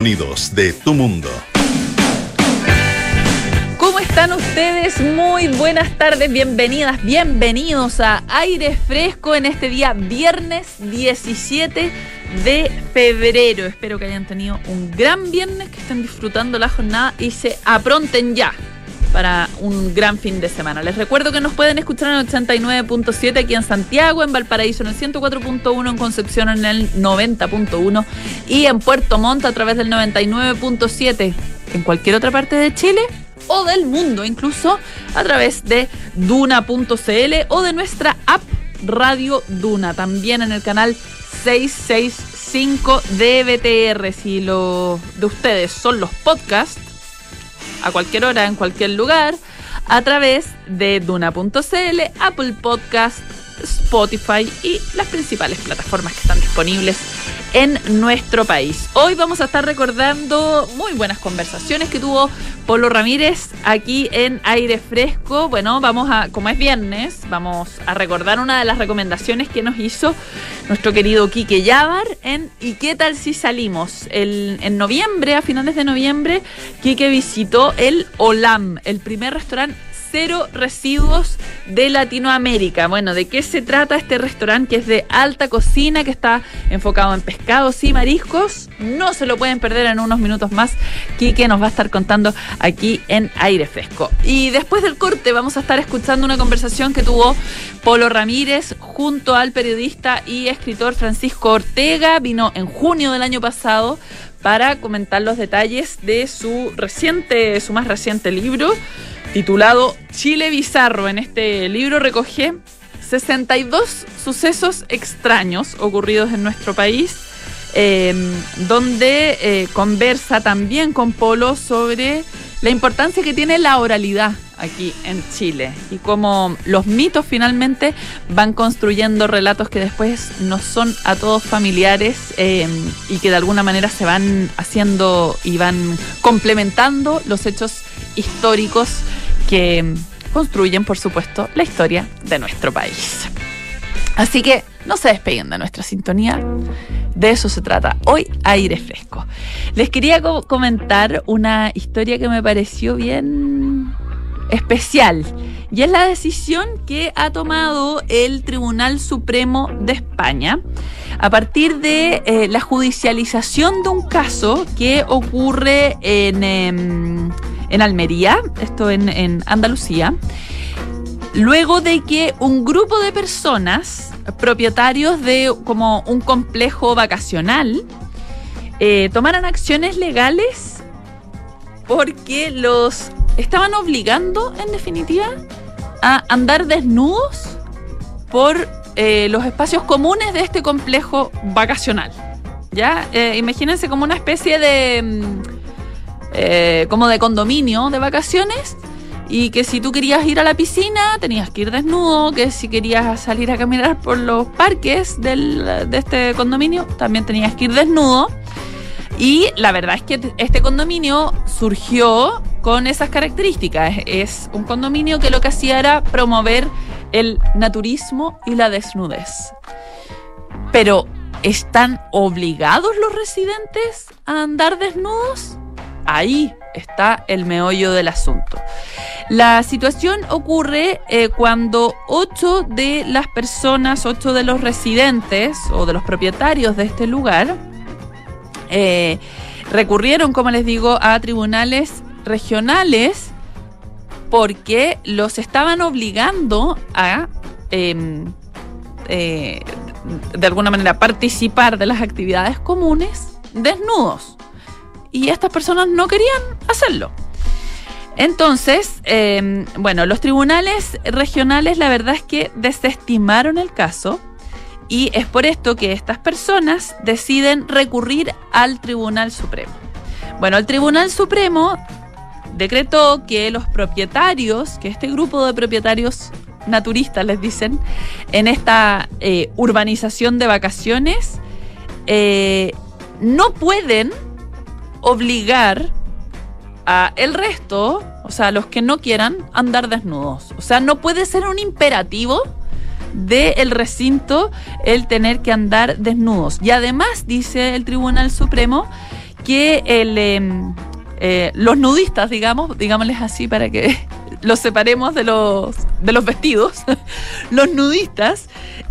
Sonidos de tu mundo. ¿Cómo están ustedes? Muy buenas tardes, bienvenidas, bienvenidos a Aire Fresco en este día viernes 17 de febrero. Espero que hayan tenido un gran viernes, que estén disfrutando la jornada y se apronten ya para un gran fin de semana. Les recuerdo que nos pueden escuchar en el 89.7 aquí en Santiago, en Valparaíso en el 104.1, en Concepción en el 90.1 y en Puerto Montt a través del 99.7 en cualquier otra parte de Chile o del mundo, incluso a través de duna.cl o de nuestra app Radio Duna, también en el canal 665 de BTR. Si lo de ustedes son los podcasts, a cualquier hora, en cualquier lugar, a través de Duna.cl, Apple Podcast, Spotify y las principales plataformas que están disponibles en nuestro país. Hoy vamos a estar recordando muy buenas conversaciones que tuvo Polo Ramírez aquí en Aire Fresco. Bueno, vamos a, como es viernes, vamos a recordar una de las recomendaciones que nos hizo nuestro querido Quique Yavar en ¿Y qué tal si salimos? El, en noviembre, a finales de noviembre, Quique visitó el Olam, el primer restaurante cero residuos de Latinoamérica. Bueno, ¿de qué se trata este restaurante que es de alta cocina, que está enfocado en pescados y mariscos? No se lo pueden perder en unos minutos más. Quique nos va a estar contando aquí en Aire Fresco. Y después del corte vamos a estar escuchando una conversación que tuvo Polo Ramírez junto al periodista y escritor Francisco Ortega. Vino en junio del año pasado para comentar los detalles de su reciente, su más reciente libro titulado Chile Bizarro. En este libro recoge 62 sucesos extraños ocurridos en nuestro país, eh, donde eh, conversa también con Polo sobre la importancia que tiene la oralidad aquí en Chile y cómo los mitos finalmente van construyendo relatos que después no son a todos familiares eh, y que de alguna manera se van haciendo y van complementando los hechos históricos que construyen, por supuesto, la historia de nuestro país. Así que no se despeguen de nuestra sintonía. De eso se trata. Hoy aire fresco. Les quería comentar una historia que me pareció bien especial. Y es la decisión que ha tomado el Tribunal Supremo de España a partir de eh, la judicialización de un caso que ocurre en... Em, en Almería, esto en, Andalucía, luego de que un grupo de personas, propietarios de como un complejo vacacional, eh, tomaran acciones legales porque los estaban obligando, en definitiva, a andar desnudos por eh, los espacios comunes de este complejo vacacional. ¿Ya? Eh, imagínense como una especie de mm, como de condominio de vacaciones y que si tú querías ir a la piscina tenías que ir desnudo, que si querías salir a caminar por los parques de este condominio también tenías que ir desnudo. Y la verdad es que este condominio surgió con esas características. Es un condominio que lo que hacía era promover el naturismo y la desnudez. Pero, ¿están obligados los residentes a andar desnudos? Ahí está el meollo del asunto. La situación ocurre eh, cuando ocho de las personas, ocho de los residentes o de los propietarios de este lugar, eh, recurrieron, como les digo, a tribunales regionales porque los estaban obligando a, em, eh, de alguna manera, participar de las actividades comunes desnudos y estas personas no querían hacerlo. Entonces, em, bueno, los tribunales regionales la verdad es que desestimaron el caso y es por esto que estas personas deciden recurrir al Tribunal Supremo. Bueno, el Tribunal Supremo decretó que los propietarios, que este grupo de propietarios naturistas les dicen, en esta eh, urbanización de vacaciones, eh, no pueden obligar a el resto, o sea, los que no quieran, andar desnudos. O sea, no puede ser un imperativo del recinto el tener que andar desnudos. Y además, dice el Tribunal Supremo, que el, em, eh, los nudistas, digamos, digámosles así para que los separemos de los, de los vestidos, los nudistas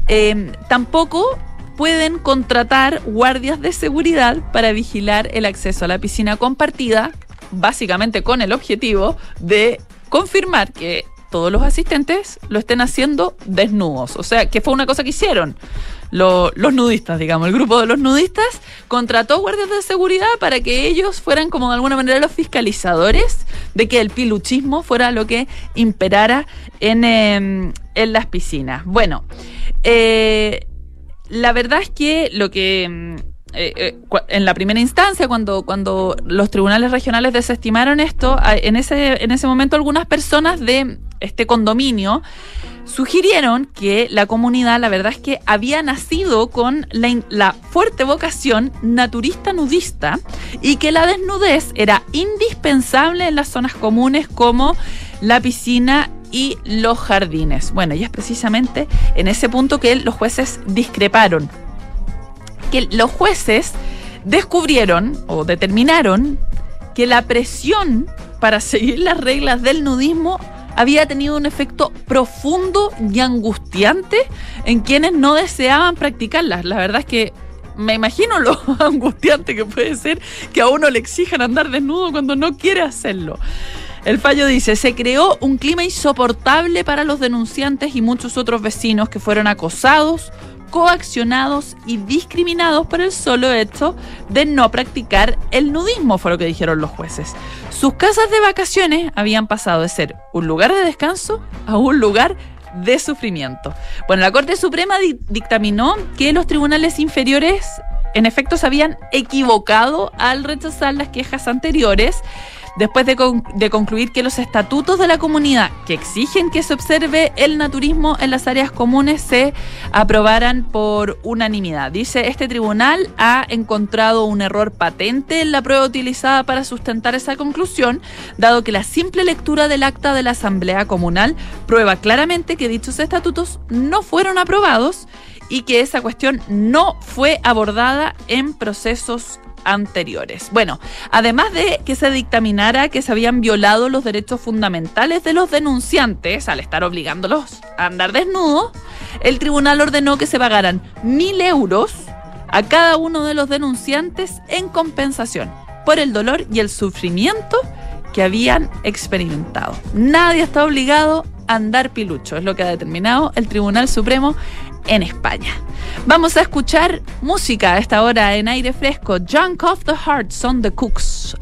em, tampoco pueden contratar guardias de seguridad para vigilar el acceso a la piscina compartida, básicamente con el objetivo de confirmar que todos los asistentes lo estén haciendo desnudos. O sea, que fue una cosa que hicieron los nudistas, digamos. El grupo de los nudistas contrató guardias de seguridad para que ellos fueran como de alguna manera los fiscalizadores de que el piluchismo fuera lo que imperara en, em, en las piscinas. Bueno, eh, la verdad es que lo que em, eh, eh, en la primera instancia, cuando, cuando los tribunales regionales desestimaron esto, en ese, en ese momento algunas personas de este condominio sugirieron que la comunidad, la verdad es que había nacido con la, la, fuerte vocación naturista nudista y que la desnudez era indispensable en las zonas comunes como la piscina y los jardines. Bueno, y es precisamente en ese punto que los jueces discreparon. Que los jueces descubrieron o determinaron que la presión para seguir las reglas del nudismo había tenido un efecto profundo y angustiante en quienes no deseaban practicarlas. La verdad es que me imagino lo angustiante que puede ser que a uno le exijan andar desnudo cuando no quiere hacerlo. El fallo dice, se creó un clima insoportable para los denunciantes y muchos otros vecinos que fueron acosados, coaccionados y discriminados por el solo hecho de no practicar el nudismo, fue lo que dijeron los jueces. Sus casas de vacaciones habían pasado de ser un lugar de descanso a un lugar de sufrimiento. Bueno, la Corte Suprema dictaminó que los tribunales inferiores en efecto se habían equivocado al rechazar las quejas anteriores después de, concluir que los estatutos de la comunidad que exigen que se observe el naturismo en las áreas comunes se aprobaran por unanimidad. Dice, este tribunal ha encontrado un error patente en la prueba utilizada para sustentar esa conclusión, dado que la simple lectura del acta de la Asamblea Comunal prueba claramente que dichos estatutos no fueron aprobados y que esa cuestión no fue abordada en procesos anteriores. Bueno, además de que se dictaminara que se habían violado los derechos fundamentales de los denunciantes al estar obligándolos a andar desnudos, el tribunal ordenó que se pagaran mil euros a cada uno de los denunciantes en compensación por el dolor y el sufrimiento que habían experimentado. Nadie está obligado a andar pilucho, es lo que ha determinado el Tribunal Supremo en España. Vamos a escuchar música a esta hora en aire fresco. Junk of the Heart son The Cooks.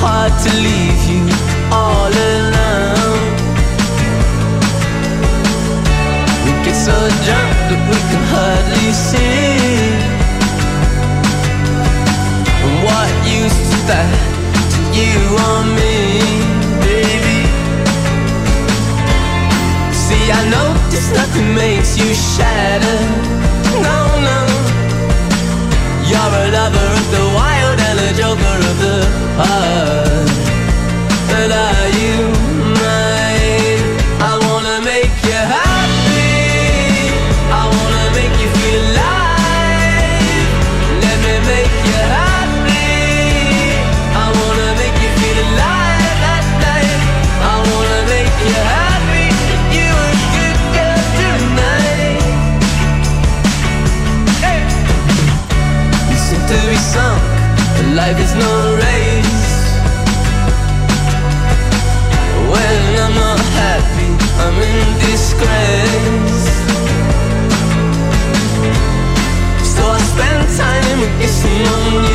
Hard to leave you all alone. We get so drunk that we can hardly see. And what use is that to you or me, baby? See, I know this nothing makes you shatter. No, no. You're a lover of the wild and a joker of the So I spend time on you.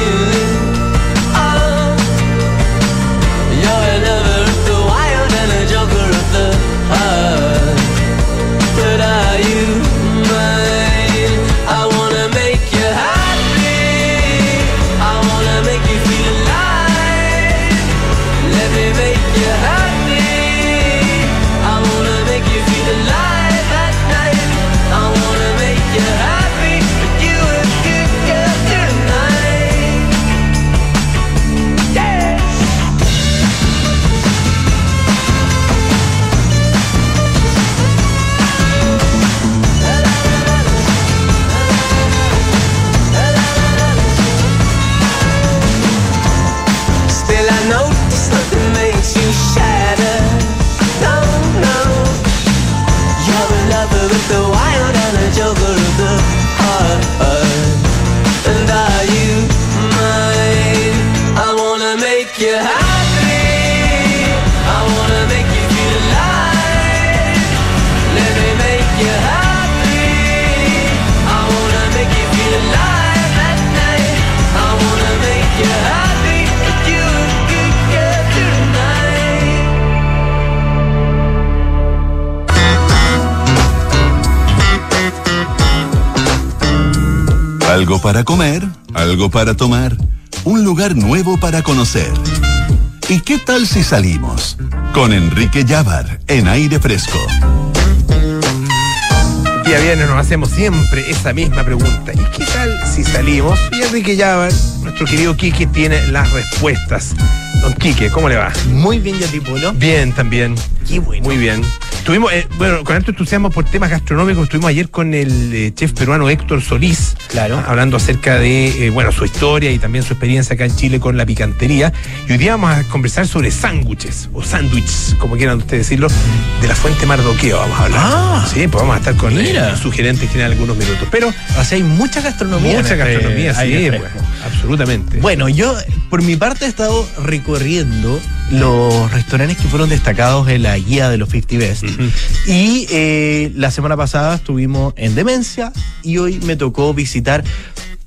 Algo para comer, algo para tomar, un lugar nuevo para conocer. ¿Y qué tal si salimos? Con Enrique Llávar en aire fresco. Día viernes nos hacemos siempre esa misma pregunta. ¿Y qué tal si salimos? Y Enrique Llávar, nuestro querido Quique, tiene las respuestas. Don Quique, ¿cómo le va? Muy bien, Yatipolo. Bien, también. Qué bueno. Muy bien. Estuvimos, eh, bueno, con alto entusiasmo por temas gastronómicos, estuvimos ayer con el eh, chef peruano Héctor Solís, Claro. hablando acerca de, eh, bueno, su historia y también su experiencia acá en Chile con la picantería. Y hoy día vamos a conversar sobre sándwiches, o sándwiches, como quieran ustedes decirlo, de la fuente Mardoqueo vamos a hablar. Ah. sí, pues vamos a estar con su gerente general algunos minutos. Pero O sea, hay mucha gastronomía. mucha este gastronomía, sí, fresco. absolutamente. Bueno, yo por mi parte he estado recorriendo los restaurantes que fueron destacados en la guía de los 50 Best. Y eh, la semana pasada estuvimos en Demencia y hoy me tocó visitar,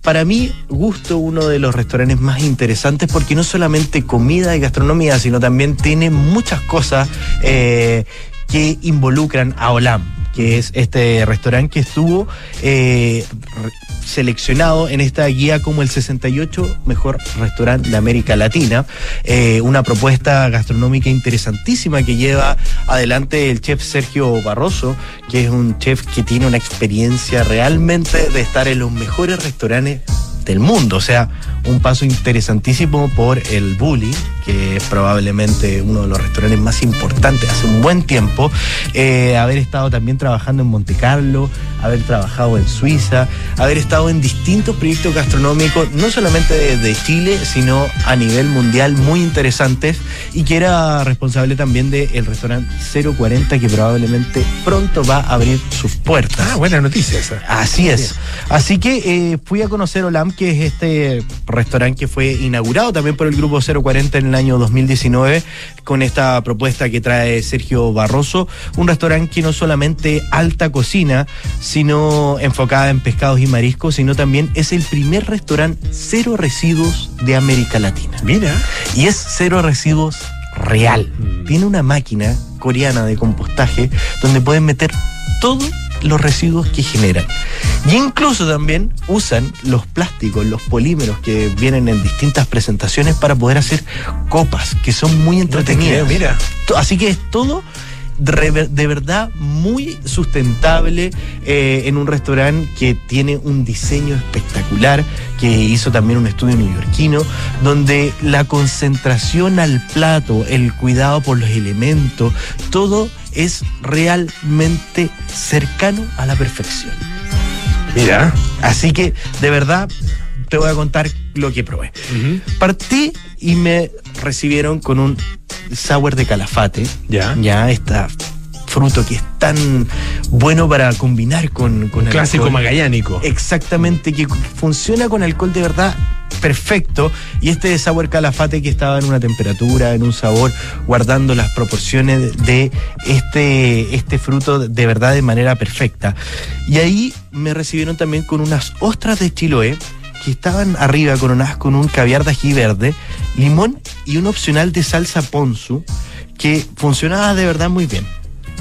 para mí, gusto, uno de los restaurantes más interesantes porque no solamente comida y gastronomía, sino también tiene muchas cosas eh, que involucran a Olam, que es este restaurante que estuvo eh, seleccionado en esta guía como el 68 mejor restaurante de América Latina. Eh, una propuesta gastronómica interesantísima que lleva adelante el chef Sergio Barroso, que es un chef que tiene una experiencia realmente de estar en los mejores restaurantes del mundo. O sea, un paso interesantísimo por el Bully, que es probablemente uno de los restaurantes más importantes hace un buen tiempo. Eh, haber estado también trabajando en Monte Carlo, haber trabajado en Suiza, haber estado en distintos proyectos gastronómicos, no solamente de, de Chile, sino a nivel mundial muy interesantes, y que era responsable también del restaurante 040, que probablemente pronto va a abrir sus puertas. Ah, buena noticia esa. Así es. Así que eh, fui a conocer Olam, que es este restaurante que fue inaugurado también por el Grupo 040 en el año 2019, con esta propuesta que trae Sergio Barroso. Un restaurante que no solamente alta cocina, sino enfocada en pescados y mariscos, sino también es el primer restaurante cero residuos de América Latina. Mira. Y es cero residuos real. Mm. Tiene una máquina coreana de compostaje donde pueden meter todos los residuos que generan. Y incluso también usan los plásticos, los polímeros que vienen en distintas presentaciones para poder hacer copas que son muy No entretenidas. creo, mira. Así que es todo de verdad muy sustentable eh, en un restaurante que tiene un diseño espectacular, que hizo también un estudio neoyorquino, donde la concentración al plato, el cuidado por los elementos, todo es realmente cercano a la perfección. Mira. Así que, de verdad, te voy a contar lo que probé. Partí y me recibieron con un sour de calafate. Ya. Ya, esta fruto que es tan bueno para combinar con, con Clásico alcohol. magallánico. Exactamente, que funciona con alcohol de verdad perfecto. Y este de sour calafate que estaba en una temperatura, en un sabor, guardando las proporciones de este, este fruto de verdad de manera perfecta. Y ahí me recibieron también con unas ostras de Chiloé que estaban arriba coronadas con un caviar de ají verde, limón y un opcional de salsa ponzu que funcionaba de verdad muy bien.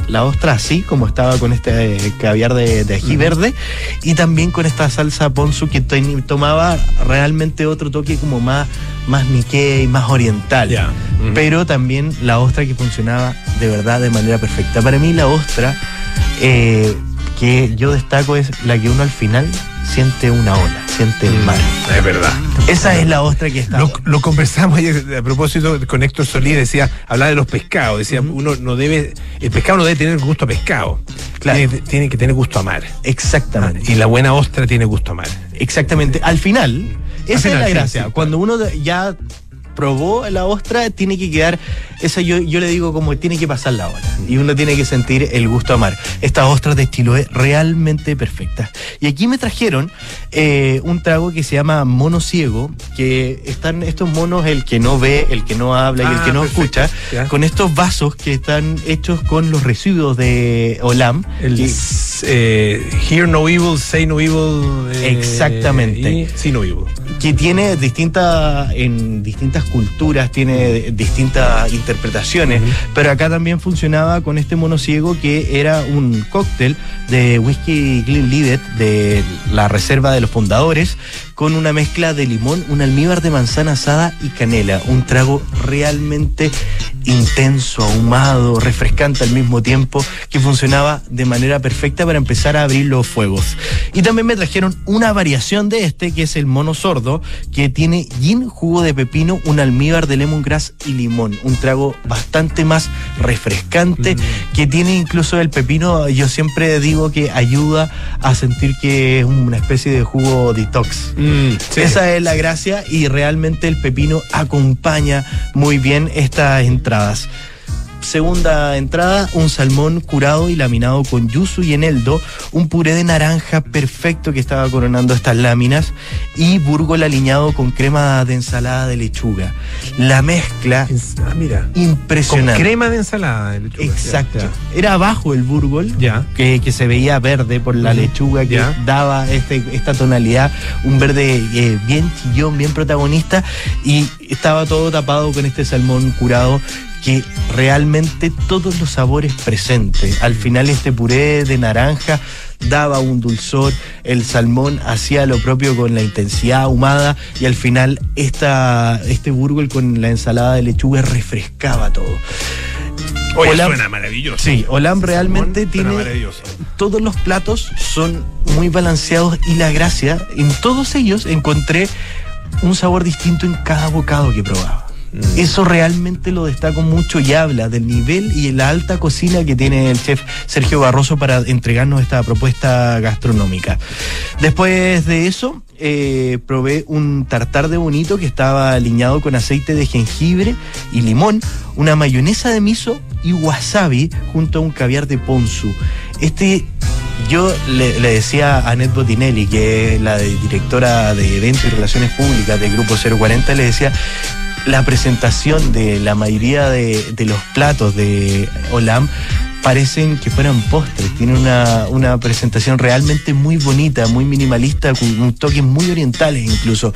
La ostra así, como estaba con este eh, caviar de, de ají verde, y también con esta salsa ponzu que to- tomaba realmente otro toque como más, más Nikkei, más oriental. Pero también la ostra que funcionaba de verdad de manera perfecta. Para mí la ostra eh, que yo destaco es la que uno al final siente una ola, siente el mar. Es verdad. Esa es la ostra que está. Lo, lo conversamos ayer a propósito con Héctor Solís, decía, hablaba de los pescados, decía, uno no debe, el pescado no debe tener gusto a pescado, Claro. tiene, tiene que tener gusto a mar. Exactamente. Y la buena ostra tiene gusto a mar. Exactamente. Al final, esa final, es la sí, gracia. sí, Cuando uno ya probó la ostra, tiene que quedar, esa yo, yo le digo como tiene que pasar la hora. Y uno tiene que sentir el gusto a mar. Estas ostras de Chiloé realmente perfectas. Y aquí me trajeron eh, un trago que se llama mono ciego, que están estos monos, el que no ve, el que no habla y el Ah, que no perfecto. escucha, Ya. con estos vasos que están hechos con los residuos de Olam. El que- eh, hear no evil, say no evil. eh, Exactamente. Y see no evil. Que tiene distintas, en distintas culturas, tiene distintas interpretaciones, pero acá también funcionaba con este monociego que era un cóctel de whisky Glenlivet de la reserva de los fundadores con una mezcla de limón, un almíbar de manzana asada y canela, un trago realmente intenso, ahumado, refrescante al mismo tiempo, que funcionaba de manera perfecta para empezar a abrir los fuegos. Y también me trajeron una variación de este, que es el mono sordo, que tiene gin, jugo de pepino, un almíbar de lemongrass y limón. Un trago bastante más refrescante, que tiene incluso el pepino, yo siempre digo que ayuda a sentir que es una especie de jugo detox. Mm, sí. Esa es la gracia y realmente el pepino acompaña muy bien estas entradas. Segunda entrada, un salmón curado y laminado con yuzu y eneldo, un puré de naranja perfecto que estaba coronando estas láminas y burgol aliñado con crema de ensalada de lechuga. La mezcla Ah, mira. Con impresionante. crema de ensalada de lechuga. Exacto. Ya, Era abajo el burgol, Ya. que, que se veía verde por la lechuga que Ya. daba este, esta tonalidad, un verde eh, bien chillón, bien protagonista, y estaba todo tapado con este salmón curado que realmente todos los sabores presentes. Al final este puré de naranja daba un dulzor, el salmón hacía lo propio con la intensidad ahumada y al final esta, este burgol con la ensalada de lechuga refrescaba todo. Oye, Olam- suena maravilloso. Sí, Olam realmente tiene todos los platos son muy balanceados y la gracia, en todos ellos encontré un sabor distinto en cada bocado que probaba. Mm. Eso realmente lo destaco mucho y habla del nivel y la alta cocina que tiene el chef Sergio Barroso para entregarnos esta propuesta gastronómica. Después de eso, eh, probé un tartar de bonito que estaba aliñado con aceite de jengibre y limón, una mayonesa de miso y wasabi junto a un caviar de ponzu. Este yo le, decía a Annette Botinelli, que es la directora de eventos y relaciones públicas del Grupo 040, le decía, la presentación de la mayoría de, los platos de Olam parecen que fueran postres. Tienen una, una presentación realmente muy bonita, muy minimalista, con toques muy orientales incluso.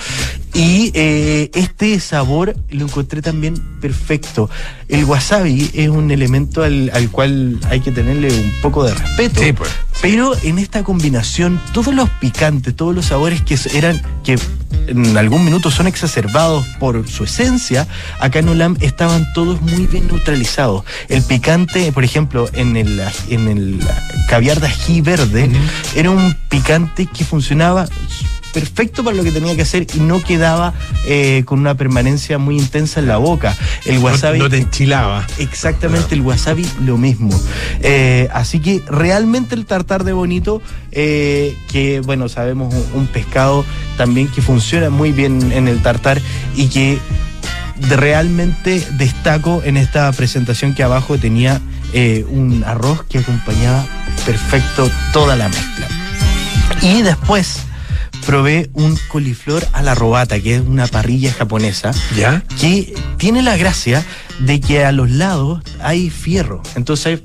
Y eh, este sabor lo encontré también perfecto. El wasabi es un elemento al, al cual hay que tenerle un poco de respeto. Sí, pues. Pero en esta combinación, todos los picantes, todos los sabores que eran, que en algún minuto son exacerbados por su esencia, acá en Olam estaban todos muy bien neutralizados. El picante, por ejemplo, en el, en el caviar de ají verde, era un picante que funcionaba perfecto para lo que tenía que hacer y no quedaba eh, con una permanencia muy intensa en la boca. El wasabi No, te enchilaba. Exactamente, el wasabi lo mismo. Eh, así que realmente el tartar de bonito, eh, que bueno, sabemos un, un pescado también que funciona muy bien en el tartar y que realmente destaco en esta presentación que abajo tenía eh, un arroz que acompañaba perfecto toda la mezcla. Y después probé un coliflor a la robata, que es una parrilla japonesa ¿Ya? que tiene la gracia de que a los lados hay fierro. Entonces,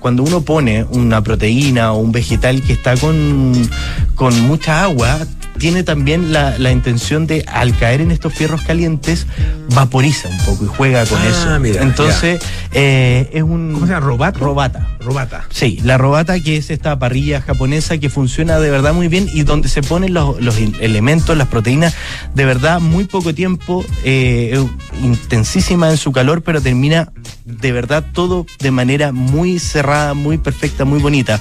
cuando uno pone una proteína o un vegetal que está con, con mucha agua, tiene también la, la intención de, al caer en estos fierros calientes, vaporiza un poco y juega con Ah, eso. mira, Entonces, eh, es un... ¿Cómo se llama? ¿Robato? Robata. Robata. Sí, la robata que es esta parrilla japonesa que funciona de verdad muy bien y donde se ponen los, los elementos, las proteínas, de verdad muy poco tiempo, eh, intensísima en su calor, pero termina de verdad todo de manera muy cerrada, muy perfecta, muy bonita.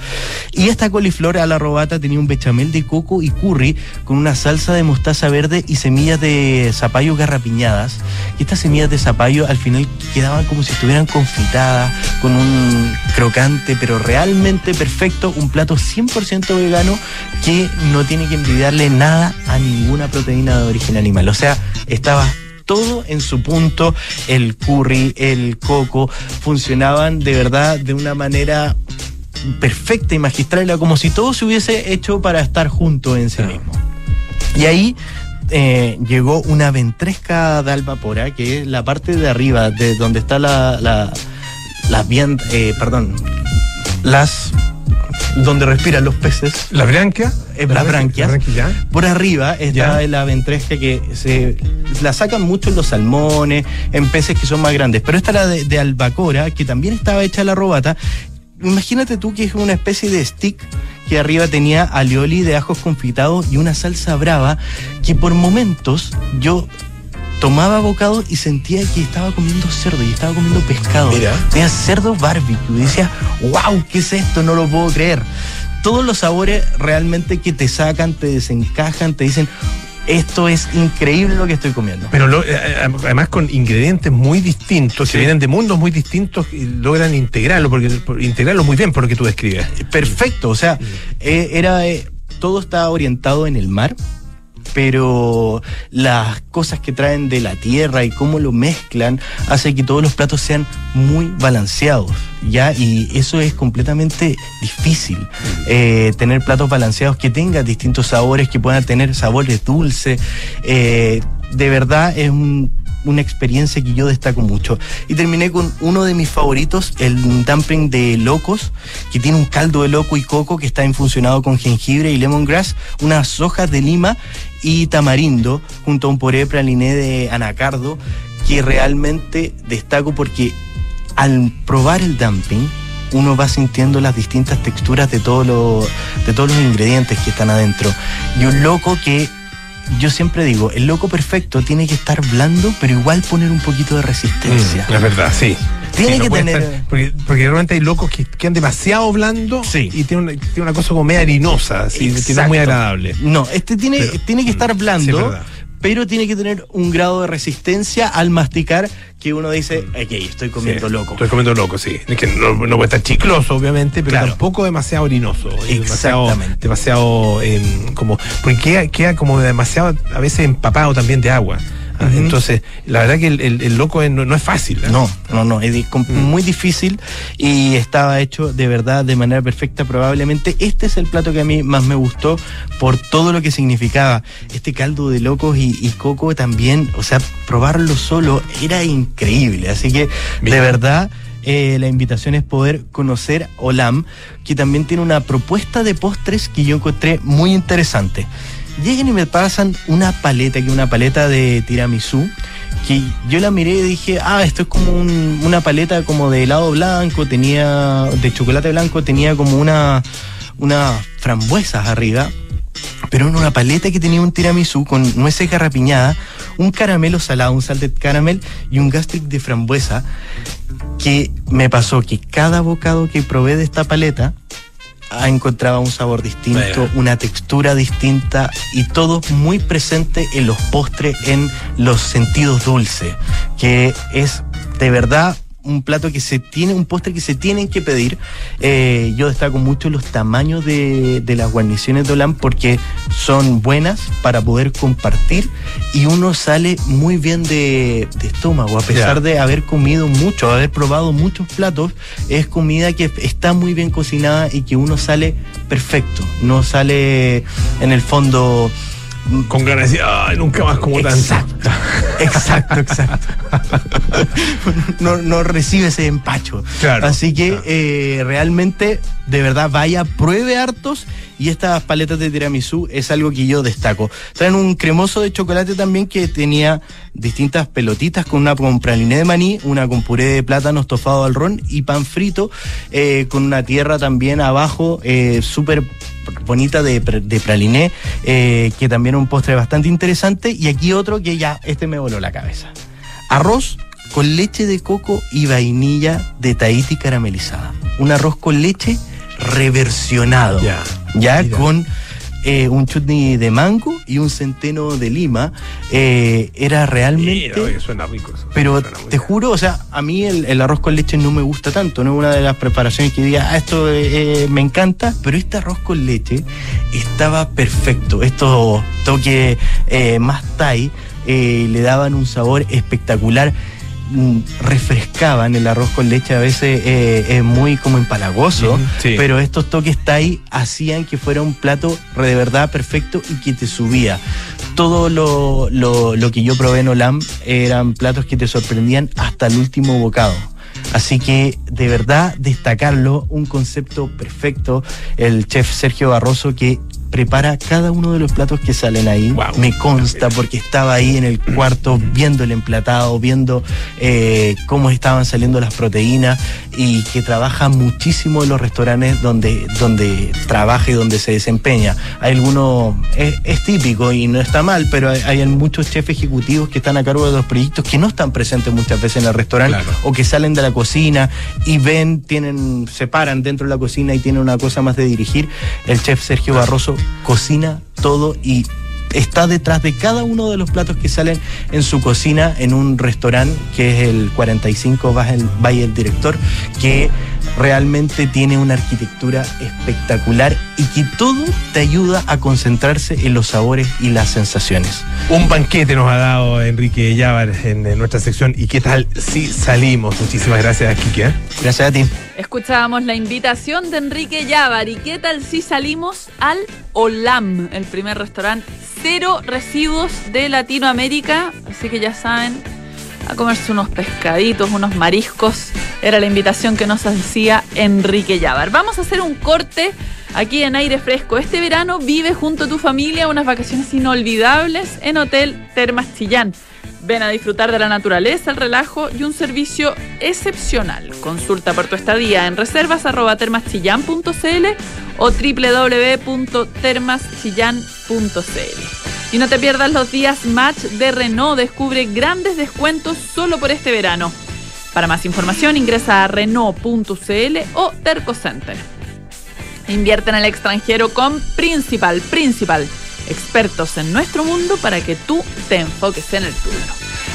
Y esta coliflor a la robata tenía un bechamel de coco y curry con una salsa de mostaza verde y semillas de zapallo garrapiñadas. Y estas semillas de zapallo al final quedaban como si estuvieran confitadas, con un crocante, pero realmente perfecto, un plato 100% vegano que no tiene que envidiarle nada a ninguna proteína de origen animal. O sea, estaba todo en su punto, el curry, el coco, funcionaban de verdad de una manera perfecta y magistral, era como si todo se hubiese hecho para estar junto en sí mismo. Y ahí eh, llegó una ventresca de albapora, que es la parte de arriba, de donde está la, la, las bien, eh, perdón, las donde respiran los peces. ¿La branquia? Eh, las branquias. La branquia, ya. Por arriba está Ya. la ventresca que se la sacan mucho en los salmones, en peces que son más grandes. Pero esta era de, de albacora, que también estaba hecha la robata. Imagínate tú que es una especie de stick que arriba tenía alioli de ajos confitados y una salsa brava que por momentos yo tomaba bocado y sentía que estaba comiendo cerdo y estaba comiendo pescado. Mira. Tenía cerdo barbecue. Y decía, wow, ¿qué es esto? No lo puedo creer. Todos los sabores realmente que te sacan, te desencajan, te dicen, esto es increíble lo que estoy comiendo. Pero lo- eh, además con ingredientes muy distintos, Sí. que vienen de mundos muy distintos, y logran integrarlo, porque por- integrarlo muy bien por lo que tú describes. Perfecto, o sea, eh, era eh, todo está orientado en el mar, pero las cosas que traen de la tierra y cómo lo mezclan hace que todos los platos sean muy balanceados, ¿ya? Y eso es completamente difícil, eh, tener platos balanceados que tengan distintos sabores, que puedan tener sabores dulces, eh, de verdad es un- una experiencia que yo destaco mucho. Y terminé con uno de mis favoritos, el dumpling de locos, que tiene un caldo de loco y coco que está infusionado con jengibre y lemongrass, unas hojas de lima y tamarindo, junto a un puré praliné de anacardo, que realmente destaco porque al probar el dumpling, uno va sintiendo las distintas texturas de, todo de todos los ingredientes que están adentro. Y un loco que yo siempre digo, el loco perfecto tiene que estar blando, pero igual poner un poquito de resistencia. Mm, es verdad, sí. Tiene Sí, que tener- porque, porque realmente hay locos que quedan demasiado blandos Sí. y tienen una, tiene una cosa como media harinosa, así, que no es muy agradable. No, este tiene, Pero- tiene que estar sí, blando, es verdad. Pero tiene que tener un grado de resistencia al masticar que uno dice, ok, estoy comiendo Sí, loco. Estoy comiendo loco, sí. Es que no, no puede estar chicloso, obviamente, pero Claro. tampoco demasiado orinoso. Demasiado, Exactamente. demasiado em, como. Porque queda, queda como demasiado, a veces empapado también de agua. Ah. Entonces, la verdad que el, el- el loco es- no, no es fácil. ¿eh? No, no, no, es di- Mm. muy difícil y estaba hecho de verdad de manera perfecta. Probablemente este es el plato que a mí más me gustó por todo lo que significaba. Este caldo de locos y, y coco también, o sea, probarlo solo era increíble. Así que de verdad eh, la invitación es poder conocer Olam, que también tiene una propuesta de postres que yo encontré muy interesante. Lleguen y me pasan una paleta, que una paleta de tiramisú, que yo la miré y dije, ah, esto es como un- una paleta como de helado blanco, tenía, de chocolate blanco, tenía como una, unas frambuesas arriba, pero en una paleta que tenía un tiramisú con nueces garrapiñadas, un caramelo salado, un salted caramel y un gastric de frambuesa, que me pasó que cada bocado que probé de esta paleta encontraba un sabor distinto, una textura distinta y todo muy presente en los postres, en los sentidos dulces, que es de verdad un plato que se tiene, un postre que se tienen que pedir. Eh, yo destaco mucho los tamaños de, de las guarniciones de Olam porque son buenas para poder compartir y uno sale muy bien de, de estómago, a pesar de haber comido mucho, haber probado muchos platos, es comida que está muy bien cocinada y que uno sale perfecto, no sale en el fondo... Con ganas de decir, ay, nunca más como tanto. Exacto, exacto, exacto. no, no recibe ese empacho. Claro, Así que claro. eh, realmente, de verdad, vaya, pruebe hartos. Y estas paletas de tiramisú es algo que yo destaco. Traen un cremoso de chocolate también que tenía distintas pelotitas con una con praliné de maní, una con puré de plátano estofado al ron y pan frito eh, con una tierra también abajo eh, súper bonita de, de praliné, eh, que también es un postre bastante interesante. Y aquí otro que ya, este me voló la cabeza. Arroz con leche de coco y vainilla de Tahiti caramelizada. Un arroz con leche reversionado. Ya. Ya Mira. con eh, un chutney de mango y un centeno de lima. Eh, era realmente... Mira, oye, suena rico eso. Pero Suena te bien. juro, o sea, a mí el, el arroz con leche no me gusta tanto, no es una de las preparaciones que diga, ah, esto eh, me encanta, pero este arroz con leche estaba perfecto. Estos toques más Thai le daban un sabor espectacular. Mm, refrescaban el arroz con leche a veces eh, es muy como empalagoso sí. pero estos toques Thai hacían que fuera un plato de verdad perfecto y que te subía todo lo, lo, lo que yo probé en Olam eran platos que te sorprendían hasta el último bocado. Así que de verdad destacarlo, un concepto perfecto, el chef Sergio Barroso que prepara cada uno de los platos que salen ahí. Wow. Me consta porque estaba ahí en el cuarto viendo el emplatado, viendo eh, cómo estaban saliendo las proteínas y que trabaja muchísimo en los restaurantes donde, donde trabaja y donde se desempeña. Hay algunos, es, es típico y no está mal, pero hay, hay muchos chefs ejecutivos que están a cargo de los proyectos que no están presentes muchas veces en el restaurante Claro. o que salen de la cocina y ven, tienen, se paran dentro de la cocina y tienen una cosa más de dirigir. El chef Sergio Barroso cocina todo y está detrás de cada uno de los platos que salen en su cocina en un restaurante que es el 45 Valle el, del Director, que realmente tiene una arquitectura espectacular y que todo te ayuda a concentrarse en los sabores y las sensaciones. Un banquete nos ha dado Enrique Llávar en, en nuestra sección. ¿Y qué tal si salimos? Muchísimas gracias, Kike. ¿eh? Gracias a ti. Escuchábamos la invitación de Enrique Llávar. ¿Y qué tal si salimos al Olam, el primer restaurante cero residuos de Latinoamérica? Así que ya saben, a comerse unos pescaditos, unos mariscos. Era la invitación que nos hacía Enrique Llávar. Vamos a hacer un corte aquí en aire fresco. Este verano vive junto a tu familia unas vacaciones inolvidables en Hotel Termas Chillán. Ven a disfrutar de la naturaleza, el relajo y un servicio excepcional. Consulta por tu estadía en reservas.termaschillan.cl o www.termaschillan.cl. Y no te pierdas los días match de Renault. Descubre grandes descuentos solo por este verano. Para más información ingresa a Renault.cl o Terco Center. Invierte en el extranjero con Principal. Principal. Expertos en nuestro mundo para que tú te enfoques en el tuyo.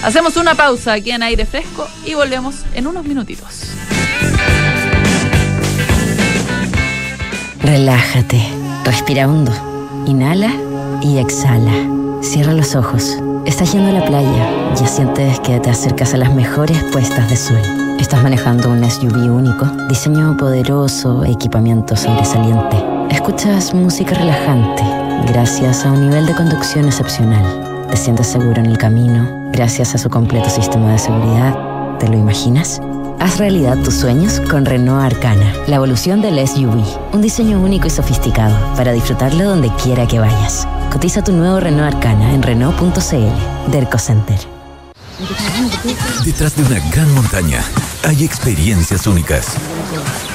Hacemos una pausa aquí en aire fresco y volvemos en unos minutitos. Relájate, respira hondo, inhala y exhala. Cierra los ojos. Estás yendo a la playa, ya sientes que te acercas a las mejores puestas de sol. Estás manejando un SUV único, diseño poderoso, equipamiento sobresaliente. Escuchas música relajante, gracias a un nivel de conducción excepcional. Te sientes seguro en el camino, gracias a su completo sistema de seguridad. ¿Te lo imaginas? Haz realidad tus sueños con Renault Arcana, la evolución del SUV. Un diseño único y sofisticado para disfrutarlo donde quiera que vayas. Cotiza tu nuevo Renault Arcana en Renault.cl. Derco Center. Detrás de una gran montaña hay experiencias únicas.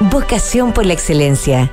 Vocación por la excelencia.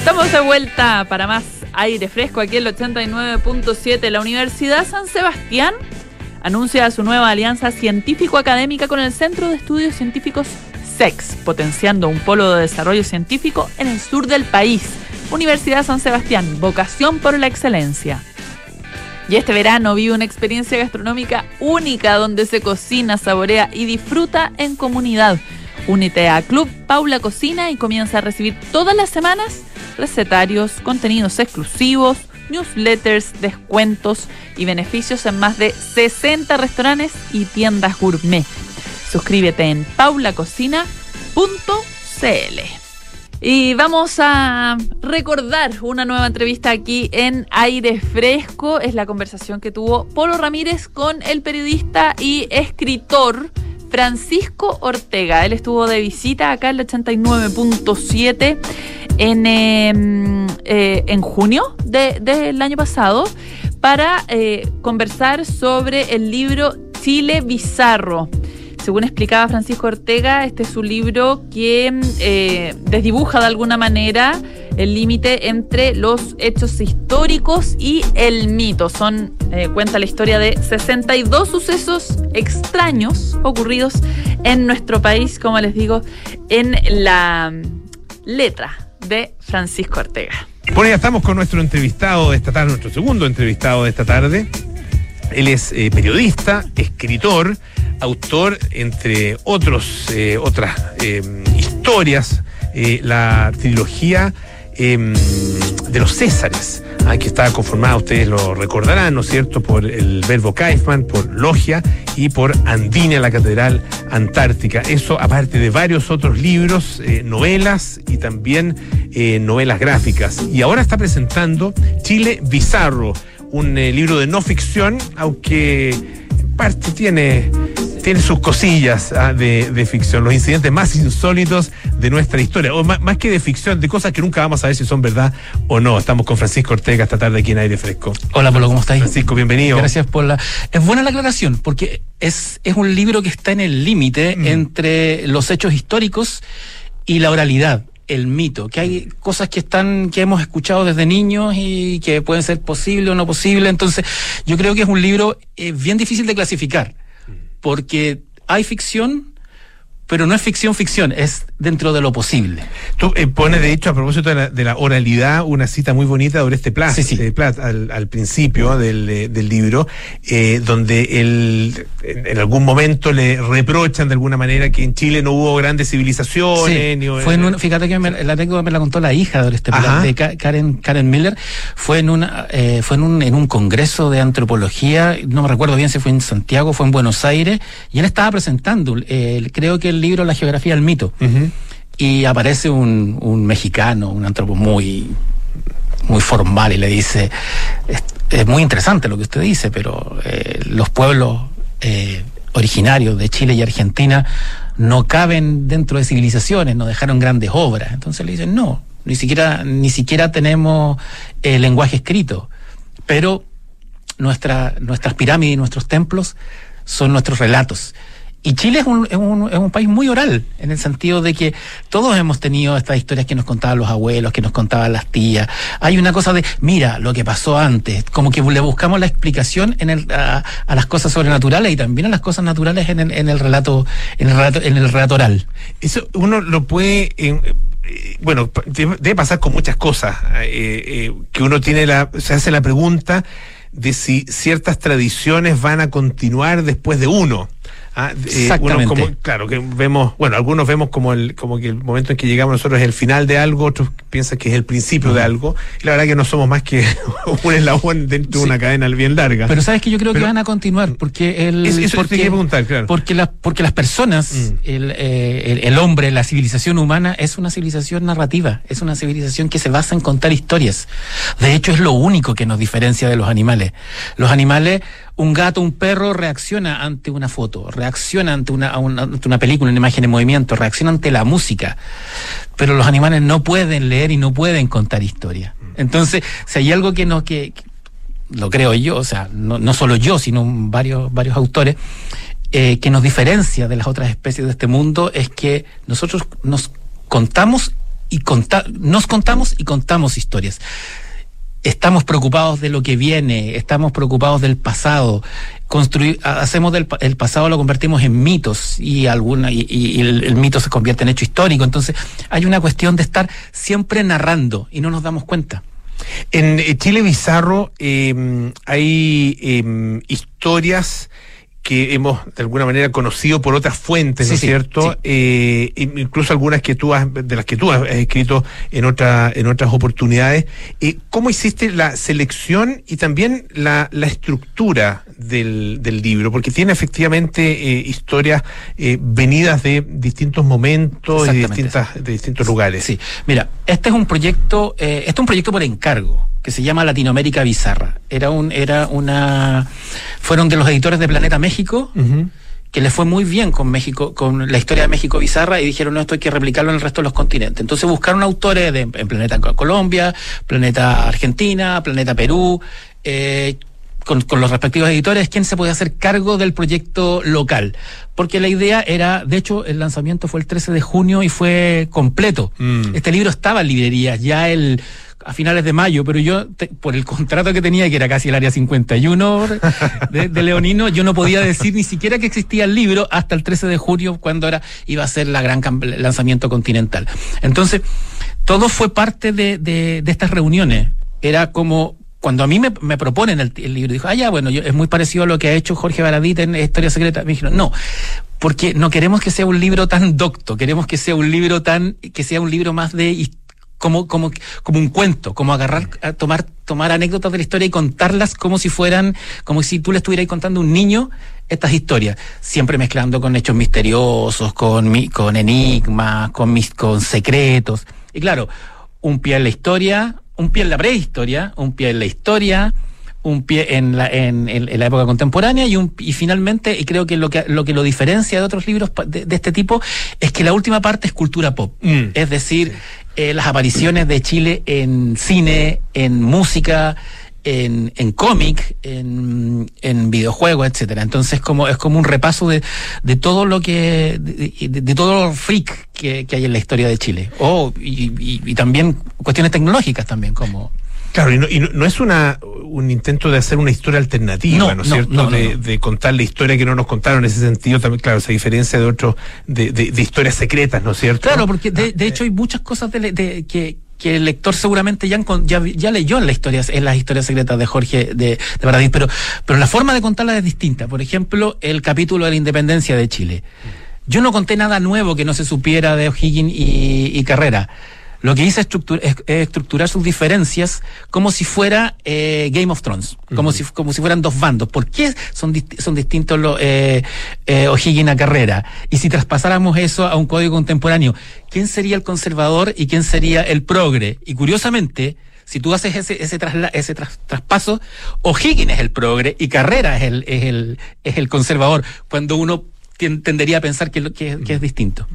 Estamos de vuelta para más aire fresco aquí en el 89.7. La Universidad San Sebastián anuncia su nueva alianza científico-académica con el Centro de Estudios Científicos SEX, potenciando un polo de desarrollo científico en el sur del país. Universidad San Sebastián, vocación por la excelencia. Y este verano vive una experiencia gastronómica única donde se cocina, saborea y disfruta en comunidad. Únete a Club Paula Cocina y comienza a recibir todas las semanas recetarios, contenidos exclusivos, newsletters, descuentos y beneficios en más de 60 restaurantes y tiendas gourmet. Suscríbete en paulacocina.cl. Y vamos a recordar una nueva entrevista aquí en Aire Fresco. Es la conversación que tuvo Polo Ramírez con el periodista y escritor Francisco Ortega. Él estuvo de visita acá en el 89.7 en, em, eh, en junio del año pasado para eh, conversar sobre el libro Chile Bizarro. Según explicaba Francisco Ortega, este es un libro que eh, desdibuja de alguna manera el límite entre los hechos históricos y el mito. Son, cuenta la historia de 62 sucesos extraños ocurridos en nuestro país, como les digo, en la letra de Francisco Ortega. Bueno, ya estamos con nuestro entrevistado de esta tarde, nuestro segundo entrevistado de esta tarde. Él es eh, periodista, escritor, autor, entre otros, eh, otras eh, historias, la trilogía em, de los Césares, ah, que está conformada, ustedes lo recordarán, ¿no es cierto?, por el Verbo Kaifman, por Logia y por Andina, la Catedral Antártica. Eso aparte de varios otros libros, novelas y también novelas gráficas. Y ahora está presentando Chile Bizarro un eh, libro de no ficción, aunque parte tiene, tiene sus cosillas ah, de, ficción, los incidentes más insólitos de nuestra historia, o más, que de ficción, de cosas que nunca vamos a ver si son verdad o no. Estamos con Francisco Ortega esta tarde aquí en Aire Fresco. Hola, Pablo, ¿cómo estáis? Francisco, bienvenido. Gracias por la... Es buena la aclaración, porque es, es un libro que está en el límite mm. entre los hechos históricos y la oralidad el mito, que hay cosas que están, que hemos escuchado desde niños y que pueden ser posible o no posible. Entonces, yo creo que es un libro eh, bien difícil de clasificar, porque hay ficción, pero no es ficción ficción, es dentro de lo posible. Tú eh, pones, de hecho, a propósito de la, oralidad, una cita muy bonita de este Plat, sí, eh, al, principio del, eh, libro, donde él, en, algún momento le reprochan de alguna manera que en Chile no hubo grandes civilizaciones. fue en fíjate que me, la tengo, me la contó la hija de este Plat, de Karen, Karen Miller, fue en una, fue en un, en un congreso de antropología, no me recuerdo bien si fue en Santiago, fue en Buenos Aires, y él estaba presentando, creo que el libro La geografía del mito. Y aparece un, un mexicano, un antropólogo muy, muy formal y le dice, es, muy interesante lo que usted dice, pero eh, los pueblos eh, originarios de Chile y Argentina no caben dentro de civilizaciones, no dejaron grandes obras. Entonces le dicen, no, ni siquiera, ni siquiera tenemos el eh, lenguaje escrito, pero nuestra, nuestras pirámides y nuestros templos son nuestros relatos. Y Chile es un, es, un, es un, país muy oral, en el sentido de que todos hemos tenido estas historias que nos contaban los abuelos, que nos contaban las tías. Hay una cosa de, mira, lo que pasó antes, como que le buscamos la explicación en el, a, las cosas sobrenaturales y también a las cosas naturales en el, en el relato, en el relato, en el relato oral. Eso uno lo puede, eh, bueno, debe pasar con muchas cosas, eh, eh, que uno tiene la, se hace la pregunta de si ciertas tradiciones van a continuar después de uno. Ah, eh, Exactamente. claro, que vemos, bueno, algunos vemos como el, como que el momento en que llegamos nosotros es el final de algo, otros piensan que es el principio de algo, y la verdad que no somos más que un eslabón dentro de una cadena bien larga. Pero sabes que yo creo que van a continuar, porque el eso porque, que preguntar, claro. porque las, porque las personas, mm. eh, el, el, hombre, la civilización humana, es una civilización narrativa, es una civilización que se basa en contar historias. De hecho, es lo único que nos diferencia de los animales. Los animales un gato, un perro reacciona ante una foto, reacciona ante una, ante una película, una imagen en movimiento, reacciona ante la música. Pero los animales no pueden leer y no pueden contar historia. Entonces, si hay algo que no, que, lo creo yo, o sea, no, no solo yo, sino varios, varios autores, eh, que nos diferencia de las otras especies de este mundo es que nosotros nos contamos y conta nos contamos y contamos historias estamos preocupados de lo que viene, estamos preocupados del pasado, construir, hacemos del el pasado lo convertimos en mitos y alguna y, y el, mito se convierte en hecho histórico. Entonces hay una cuestión de estar siempre narrando y no nos damos cuenta. En Chile Bizarro eh, hay eh, historias que hemos de alguna manera conocido por otras fuentes, ¿no es sí, cierto? Sí. Eh, incluso algunas que tú has, de las que tú has escrito en otra, en otras oportunidades. Eh, ¿Cómo hiciste la selección y también la, la estructura del, del, libro? Porque tiene efectivamente eh, historias venidas de distintos momentos y de, distintas, de distintos lugares. Sí, mira, este es un proyecto, este es un proyecto por encargo que se llama Latinoamérica Bizarra. Era un, era una, fueron de los editores de Planeta México. Uh -huh. que les fue muy bien con México, con la historia de México bizarra y dijeron, no, esto hay que replicarlo en el resto de los continentes. Entonces buscaron autores de, en Planeta Colombia, Planeta Argentina, Planeta Perú, eh, con, con, los respectivos editores, quién se podía hacer cargo del proyecto local. Porque la idea era, de hecho, el lanzamiento fue el 13 de junio y fue completo. Mm. Este libro estaba en librerías, ya el a finales de mayo, pero yo, te, por el contrato que tenía, que era casi el área 51 de, de, Leonino, yo no podía decir ni siquiera que existía el libro hasta el 13 de julio, cuando era, iba a ser la gran lanzamiento continental. Entonces, todo fue parte de, de, de estas reuniones. Era como, cuando a mí me, me proponen el, el, libro, dijo, ah, ya, bueno, yo, es muy parecido a lo que ha hecho Jorge Baradit en Historia Secreta. Me dijeron, no, porque no queremos que sea un libro tan docto, queremos que sea un libro tan, que sea un libro más de como, como, como un cuento, como agarrar, tomar, tomar anécdotas de la historia y contarlas como si fueran, como si tú le estuvieras contando a un niño estas historias, siempre mezclando con hechos misteriosos, con, con enigmas, con, mis, con secretos. Y claro, un pie en la historia, un pie en la prehistoria, un pie en la historia, un pie en la, en, en, en la época contemporánea y, un, y finalmente, y creo que lo que lo, que lo diferencia de otros libros de, de este tipo es que la última parte es cultura pop. Mm. Es decir, eh, las apariciones de Chile en cine, en música, en, en cómic, en, en videojuegos, etcétera. Entonces como es como un repaso de, de todo lo que, de, de, de todo lo freak que, que, hay en la historia de Chile. Oh, y, y, y también cuestiones tecnológicas también como Claro, y no, y no, es una un intento de hacer una historia alternativa, ¿no, ¿no es no, cierto? De, de, contar la historia que no nos contaron en ese sentido, también, claro, se diferencia de otros, de, de, de, historias secretas, ¿no es cierto? Claro, porque de, de hecho hay muchas cosas de, que, que el lector seguramente ya, ya, ya leyó en, la historia, en las historias secretas de Jorge de, de pero, pero la forma de contarlas es distinta. Por ejemplo, el capítulo de la independencia de Chile. Yo no conté nada nuevo que no se supiera de O'Higgins y Carrera lo que hice es, estructura, es, es estructurar sus diferencias como si fuera eh, Game of Thrones, como, uh -huh. si, como si fueran dos bandos. ¿Por qué son, son distintos los eh, eh, O'Higgins a Carrera? Y si traspasáramos eso a un código contemporáneo, ¿quién sería el conservador y quién sería el progre? Y curiosamente, si tú haces ese, ese, trasla, ese tras, traspaso, O'Higgins es el progre y Carrera es el, es el, es el conservador. Cuando uno tendería a pensar que, que, que, es distinto.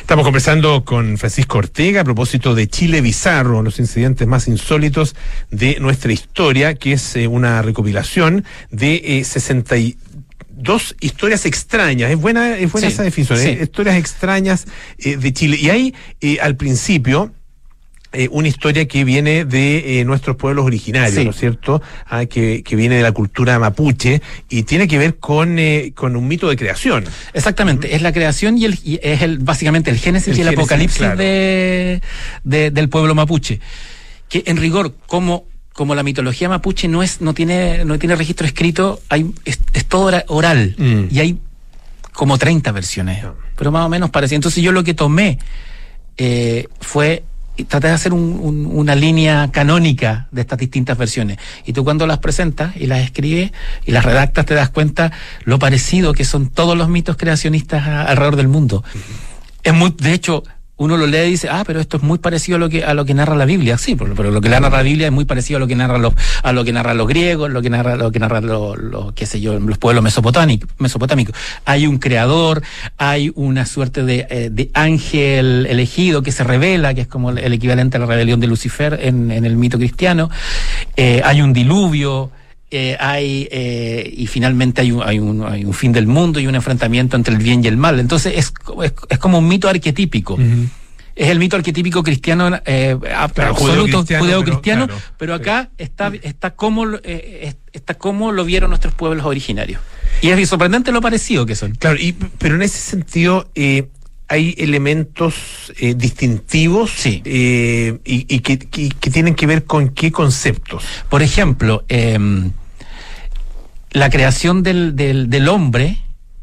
Estamos conversando con Francisco Ortega a propósito de Chile Bizarro, los incidentes más insólitos de nuestra historia, que es eh, una recopilación de eh, 62 historias extrañas. Es buena, es buena sí, esa definición, sí. ¿eh? historias extrañas eh, de Chile. Y ahí, al principio, eh, una historia que viene de eh, nuestros pueblos originarios, sí. ¿no es cierto? Ah, que, que, viene de la cultura mapuche y tiene que ver con, eh, con un mito de creación. Exactamente, uh -huh. es la creación y, el, y es el, básicamente el génesis el y el génesis, apocalipsis claro. de, de, del pueblo mapuche. Que en rigor, como como la mitología mapuche no es no tiene no tiene registro escrito, hay es, es todo oral mm. y hay como 30 versiones, no. pero más o menos parece. Entonces yo lo que tomé fue y de hacer un, un, una línea canónica de estas distintas versiones. Y tú cuando las presentas y las escribes y las redactas te das cuenta lo parecido que son todos los mitos creacionistas a, alrededor del mundo. Es muy, de hecho, uno lo lee y dice, ah, pero esto es muy parecido a lo que a lo que narra la Biblia, sí, pero, lo que narra la Biblia es muy parecido a lo que narra los a lo que narra los griegos, lo que narra lo que narra los, lo, qué sé yo, los pueblos mesopotámicos, mesopotámicos. Hay un creador, hay una suerte de, eh, de ángel elegido que se revela, que es como el equivalente a la rebelión de Lucifer en, en el mito cristiano. Eh, hay un diluvio, eh, hay eh, y finalmente hay un, hay, un, hay un fin del mundo y un enfrentamiento entre el bien y el mal. Entonces es, es, es como un mito arquetípico. Uh -huh. Es el mito arquetípico cristiano eh, absoluto, judeo-cristiano, pero, acá está, está como eh, está cómo lo vieron nuestros pueblos originarios. Y es sorprendente lo parecido que son. Claro, y, pero en ese sentido, eh, hay elementos eh, distintivos sí. eh, y, y que, que, que, tienen que ver con qué conceptos. Por ejemplo, eh, la creación del, del, del hombre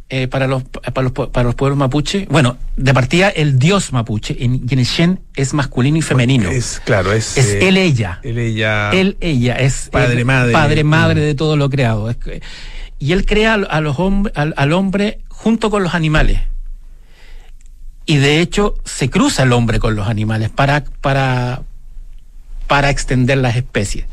eh, para, los, para, los, para los pueblos mapuche, bueno, de partida el dios mapuche, en Shen es masculino y femenino. Es, claro, es... Es él, ella. Él, ella. Él, ella, es... Padre, el, madre. Padre, madre de todo lo creado. Y él crea a los al, al hombre junto con los animales y de hecho se cruza el hombre con los animales para, para, para extender las especies.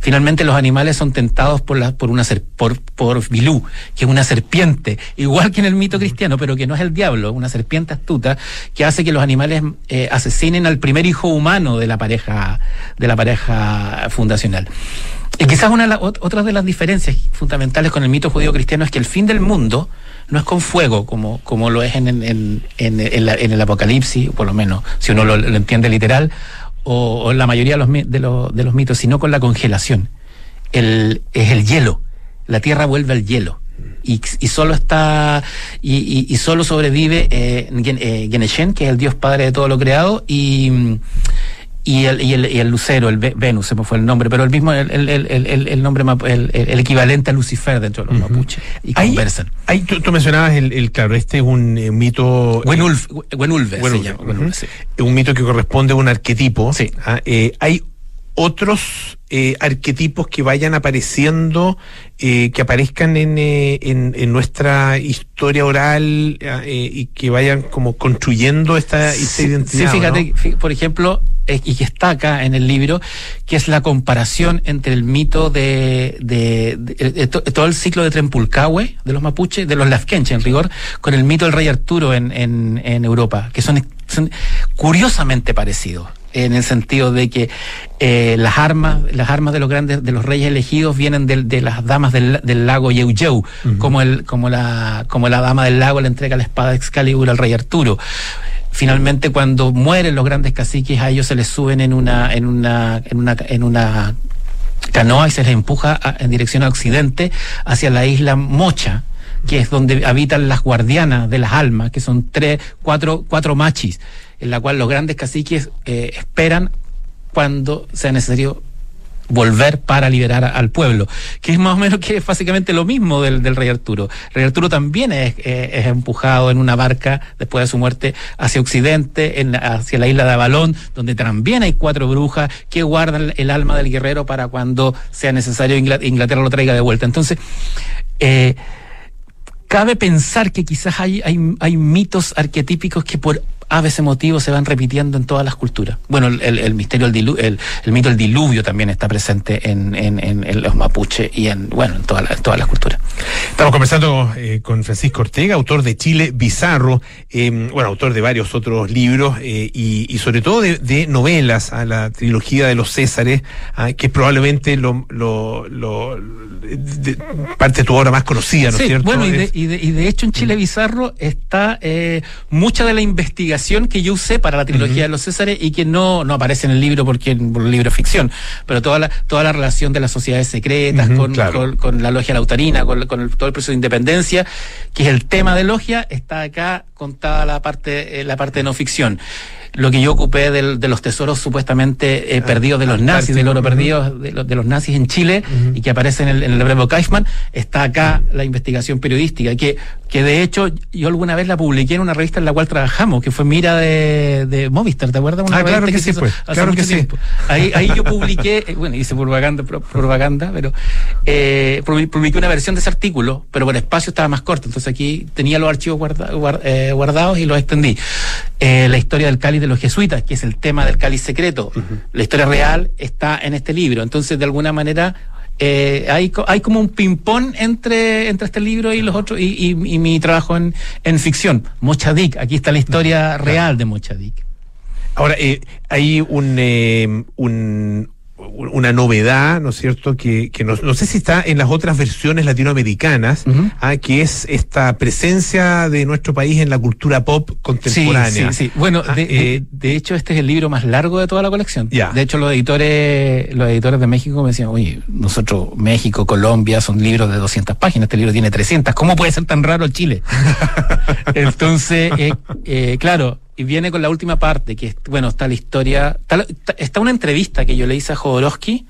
Finalmente los animales son tentados por, la, por una por, por Bilú, que es una serpiente, igual que en el mito cristiano, pero que no es el diablo, una serpiente astuta que hace que los animales eh, asesinen al primer hijo humano de la pareja, de la pareja fundacional. Y quizás una otra de las diferencias fundamentales con el mito judío cristiano es que el fin del mundo no es con fuego como, como lo es en, en, en, en, el Apocalipsis, por lo menos, si uno lo, entiende literal, o, o, la mayoría de los, de, los, mitos, sino con la congelación. El, es el hielo. La tierra vuelve al hielo. Y, solo está y, y, solo sobrevive eh, eh, Geneshen, que es el dios padre de todo lo creado, y y el, y el, y el lucero, el Venus, se me fue el nombre, pero el mismo, el, el, el, el nombre, el, el, equivalente a Lucifer dentro de los uh -huh. mapuches, y hay, conversan. Hay, tú, tú, mencionabas el, el, claro, este es un eh, mito... Wenulf, Wenulve, se llama, Wenulve, sí. Un mito que corresponde a un arquetipo. Sí. Ah, eh, hay otros eh, arquetipos que vayan apareciendo, eh, que aparezcan en, eh, en, en, nuestra historia oral eh, y que vayan como construyendo esta, esta sí, identidad. Sí, fíjate, ¿no? por ejemplo, y que está acá en el libro, que es la comparación entre el mito de, de, de, de todo el ciclo de Trempulcahue, de los mapuches, de los Lafkenche en rigor, con el mito del rey Arturo en, en, en Europa, que son, son curiosamente parecidos en el sentido de que eh, las armas las armas de los grandes de los reyes elegidos vienen de, de las damas del, del lago Yeuyeu uh -huh. como el como la como la dama del lago le entrega la espada de Excalibur al rey Arturo finalmente cuando mueren los grandes caciques a ellos se les suben en una en una en una en una canoa y se les empuja a, en dirección a occidente hacia la isla Mocha que es donde habitan las guardianas de las almas que son tres cuatro cuatro machis en la cual los grandes caciques eh, esperan cuando sea necesario volver para liberar al pueblo, que es más o menos que es básicamente lo mismo del, del rey Arturo. Rey Arturo también es, eh, es, empujado en una barca después de su muerte hacia occidente, en, hacia la isla de Avalón, donde también hay cuatro brujas que guardan el alma del guerrero para cuando sea necesario Inglaterra lo traiga de vuelta. Entonces, eh, cabe pensar que quizás hay, hay, hay mitos arquetípicos que por a veces motivos se van repitiendo en todas las culturas. Bueno, el, el, el misterio, el, dilu, el, mito del diluvio también está presente en, en, en, en los mapuches y en, bueno, en, todas las culturas. Estamos conversando eh, con Francisco Ortega, autor de Chile Bizarro, eh, bueno, autor de varios otros libros eh, y, y, sobre todo de, de, novelas, a la trilogía de los Césares, ah, que es probablemente lo, lo, lo de, parte de tu obra más conocida, ¿no es sí, cierto? Bueno, y de, y, y de, hecho en Chile Bizarro está mucha de la investigación que yo usé para la trilogía uh -huh. de los Césares y que no, no aparece en el libro porque en el libro es ficción, pero toda la, toda la relación de las sociedades secretas uh -huh, con, claro. con, con, la logia lautarina, con, con el, todo el proceso de independencia, que es el tema de logia, está acá contada la parte, eh, la parte de no ficción lo que yo ocupé de, de los tesoros supuestamente eh, perdidos de los nazis, del oro perdido de, de, los nazis en Chile uh -huh. y que aparece en el, en el Bravo Kaifman, está acá la investigación periodística, que, que de hecho yo alguna vez la publiqué en una revista en la cual trabajamos, que fue Mira de, de Movistar, ¿te acuerdas? Una ah, claro que, que, sí, pues. Claro que tiempo. sí. Ahí, ahí yo publiqué, eh, bueno, hice propaganda, propaganda pero eh, publiqué una versión de ese artículo, pero por espacio estaba más corto, entonces aquí tenía los archivos guarda, guard, eh, guardados y los extendí. la historia del cáliz de los jesuitas, que es el tema del cáliz secreto. Uh -huh. La historia real está en este libro. Entonces, de alguna manera, eh, hay, hay como un ping-pong entre, entre este libro y los otros, y, y, y mi trabajo en, en ficción. Mochadik, aquí está la historia real de Mochadik. Ahora, eh, hay un, eh, un una novedad, ¿no es cierto? Que, que no, no, sé si está en las otras versiones latinoamericanas, uh -huh. ah, que es esta presencia de nuestro país en la cultura pop contemporánea. Sí, sí, sí. Bueno, ah, de, eh, de, de, hecho, este es el libro más largo de toda la colección. De hecho, los editores, los editores de México me decían, oye, nosotros, México, Colombia, son libros de 200 páginas, este libro tiene 300, ¿cómo puede ser tan raro Chile? Entonces, eh, eh, claro, y viene con la última parte, que bueno, está la historia, está, está una entrevista que yo le hice a Jodorowsky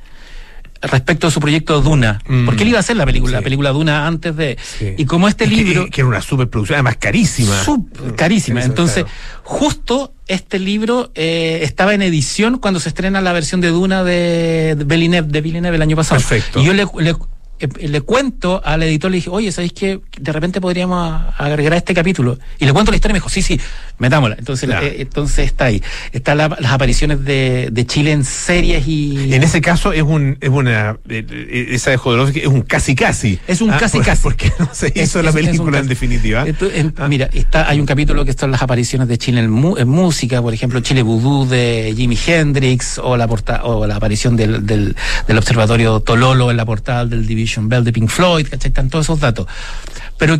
respecto a su proyecto Duna. Mm. Porque él iba a hacer la película, sí. la película Duna antes de... Sí. Y como este libro... Que, que, era una superproducción, además carísima. Super carísima. Entonces, justo este libro eh, estaba en edición cuando se estrena la versión de Duna de, de Villeneuve, de Villeneuve el año pasado. Perfecto. Y yo le, le le cuento al editor, le dije, oye, ¿sabéis que de repente podríamos agregar este capítulo? Y le cuento la historia y me dijo, sí, sí, metámosla. Entonces, claro. eh, entonces está ahí. Están la, las apariciones de, de, Chile en series y. En ese caso es un, es una, esa de Jodorowsky es un casi casi. Es un ah, casi por, casi. Porque no se hizo es, la película en definitiva. Entonces, en, ah. Mira, está, hay un capítulo que son las apariciones de Chile en, mu, en música, por ejemplo, Chile Voodoo de Jimi Hendrix, o la porta, o la aparición del, del, del observatorio Tololo en la portada del Division Bell de Pink Floyd ¿cachai? Están todos esos datos. Pero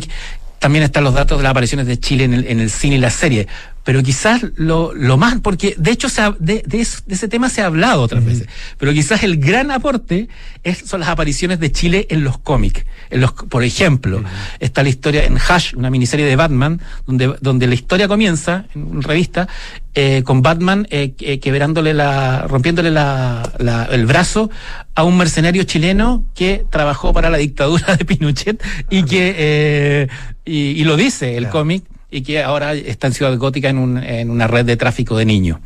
también están los datos de las apariciones de Chile en el, en el cine y la serie. Pero quizás lo, lo más, porque de hecho se ha, de, de, eso, de, ese tema se ha hablado otras uh -huh. veces, pero quizás el gran aporte es, son las apariciones de Chile en los cómics. En los, por ejemplo, uh -huh. está la historia en Hash, una miniserie de Batman, donde, donde la historia comienza, en una revista, eh, con Batman eh, eh, quebrándole la, rompiéndole la, la, el brazo a un mercenario chileno que trabajó para la dictadura de Pinochet y que eh, y, y, lo dice el claro. cómic y que ahora está en Ciudad Gótica en, un, en una red de tráfico de niños.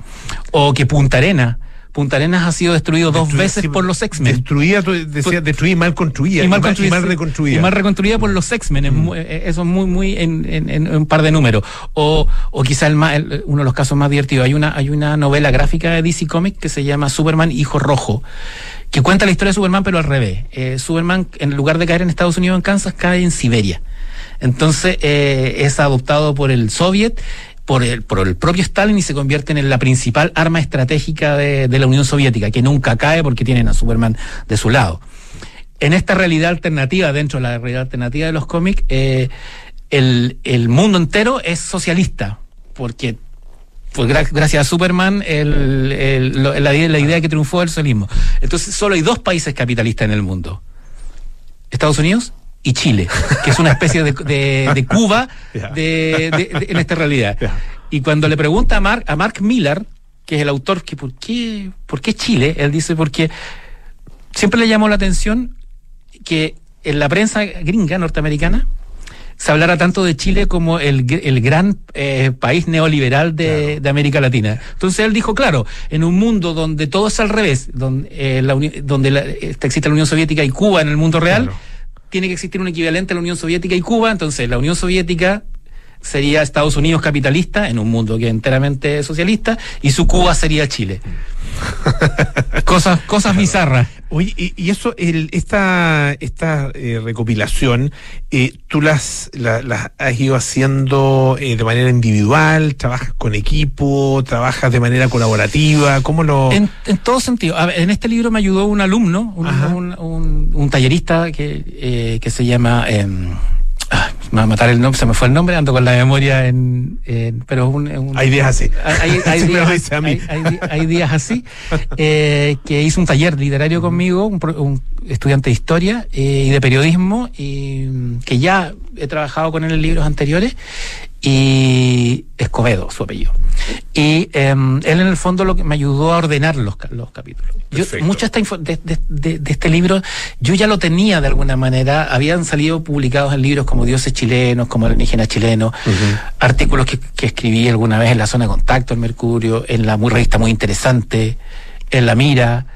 O que Punta Arena, Punta Arenas ha sido destruido dos veces sí, por los X-Men. Destruida, decía, destruida y mal construida. Y mal, y mal reconstruida. Y mal reconstruida por los X-Men. Mm. Eso es muy, muy en, en, en, un par de números. O, o quizá el más, el, uno de los casos más divertidos. Hay una, hay una novela gráfica de DC Comics que se llama Superman Hijo Rojo que cuenta la historia de Superman, pero al revés. Eh, Superman, en lugar de caer en Estados Unidos, en Kansas, cae en Siberia. Entonces eh, es adoptado por el Soviet, por el, por el propio Stalin y se convierte en la principal arma estratégica de, de la Unión Soviética, que nunca cae porque tienen a Superman de su lado. En esta realidad alternativa, dentro de la realidad alternativa de los cómics, eh, el, el mundo entero es socialista, porque pues gracias a Superman el, el, la, la, idea que triunfó el socialismo. Entonces solo hay dos países capitalistas en el mundo. Estados Unidos y Chile, que es una especie de, de, de Cuba de, en esta realidad. Y cuando le pregunta a Mark, a Mark Miller, que es el autor, que por qué, por qué Chile, él dice porque siempre le llamó la atención que en la prensa gringa norteamericana se hablara tanto de Chile como el, el gran eh, país neoliberal de, claro. de, América Latina. Entonces él dijo, claro, en un mundo donde todo es al revés, donde, eh, la, donde la, existe la Unión Soviética y Cuba en el mundo real, claro tiene que existir un equivalente a la Unión Soviética y Cuba, entonces la Unión Soviética sería Estados Unidos capitalista en un mundo que es enteramente socialista y su Cuba sería Chile. cosas cosas claro. bizarras. Oye, y, y, eso, el, esta, esta eh, recopilación, eh, ¿tú las, la, las has ido haciendo eh, de manera individual? ¿Trabajas con equipo? ¿Trabajas de manera colaborativa? ¿Cómo lo...? En, en todo sentido. Ver, en este libro me ayudó un alumno, un, un, un, un, tallerista que, que se llama... Me va a matar el nombre, se me fue el nombre, ando con la memoria en, en pero un, un, hay días así. Hay, hay, días, hay, hay, días así, eh, que hizo un taller literario conmigo, un, un estudiante de historia eh, y de periodismo, y que ya he trabajado con él en libros anteriores, y Escobedo, su apellido. Y eh, él en el fondo lo que me ayudó a ordenar los, los capítulos. Yo, mucha esta de, de, este libro yo ya lo tenía de alguna manera, habían salido publicados en libros como Dioses chilenos, como El indígena chileno, uh -huh. artículos que, que, escribí alguna vez en la zona de contacto, en Mercurio, en la muy revista muy interesante, en La Mira,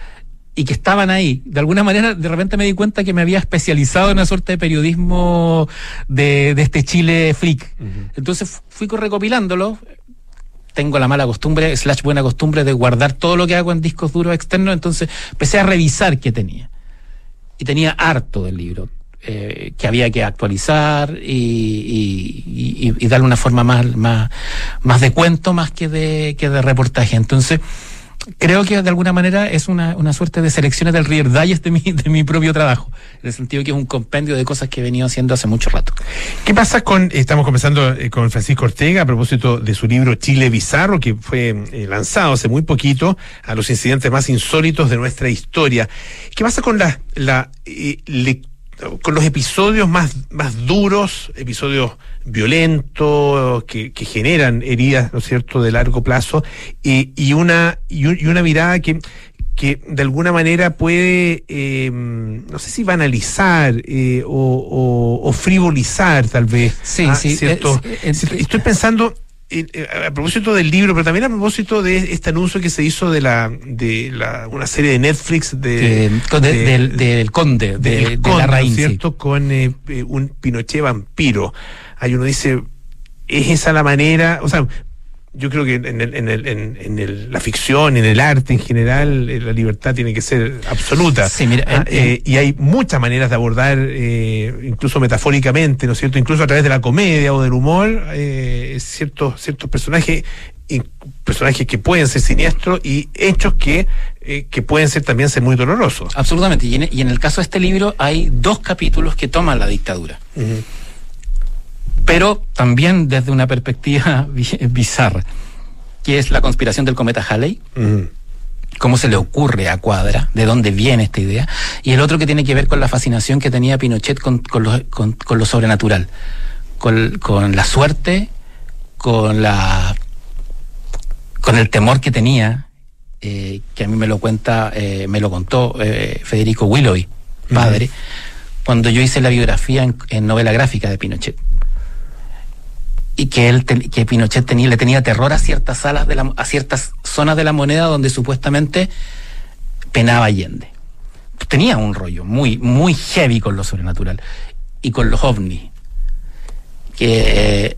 y que estaban ahí. De alguna manera, de repente me di cuenta que me había especializado en una suerte de periodismo de, de este Chile freak. Uh -huh. Entonces fui recopilándolo. Tengo la mala costumbre, slash buena costumbre, de guardar todo lo que hago en discos duros externos. Entonces empecé a revisar qué tenía. Y tenía harto del libro. Eh, que había que actualizar y, y, y, y, darle una forma más, más, más de cuento más que de, que de reportaje. Entonces, creo que de alguna manera es una, una suerte de selecciones del Reader Digest de mi, de mi propio trabajo, en el sentido que es un compendio de cosas que he venido haciendo hace mucho rato. ¿Qué pasa con, estamos conversando eh, con Francisco Ortega a propósito de su libro Chile Bizarro, que fue eh, lanzado hace muy poquito a los incidentes más insólitos de nuestra historia? ¿Qué pasa con la, la eh, le- con los episodios más, más duros, episodios violentos que, que generan heridas, ¿no es cierto?, de largo plazo, y, y una, y, un- y una mirada que, que de alguna manera puede, eh, no sé si banalizar eh, o, o- o frivolizar tal vez. Sí, ah, sí, cierto. es- es- Estoy pensando eh, eh, a propósito del libro, pero también a propósito de este anuncio que se hizo de la de la, una serie de Netflix de, De- del, del conde, de, del de Conde, la ¿no es raíz. ¿cierto? Con eh, eh, un Pinochet vampiro. Ahí uno dice, ¿es esa la manera? O sea, yo creo que en, el- en, el- en- en el- la ficción, en el arte en general, eh, la libertad tiene que ser absoluta. Sí, mira, Ah, eh, y hay muchas maneras de abordar, eh, incluso metafóricamente, ¿no es cierto? Incluso a través de la comedia o del humor, eh, ciertos, ciertos personajes, y personajes que pueden ser siniestros y hechos que, eh, que pueden ser también ser muy dolorosos. Absolutamente. Y en, y en el caso de este libro hay dos capítulos que toman la dictadura. Pero también desde una perspectiva bi- bizarra, que es la conspiración del cometa Halley. cómo se le ocurre a Cuadra, de dónde viene esta idea, y el otro que tiene que ver con la fascinación que tenía Pinochet con, con lo, con- con lo sobrenatural, con, con la suerte, con la con el temor que tenía, eh, que a mí me lo cuenta, eh, me lo contó eh, Federico Willowy, padre, cuando yo hice la biografía en, en novela gráfica de Pinochet y que él te- que Pinochet tenía le tenía terror a ciertas salas de la, a ciertas zonas de la moneda donde supuestamente penaba Allende. Tenía un rollo muy muy heavy con lo sobrenatural y con los ovnis. Que eh,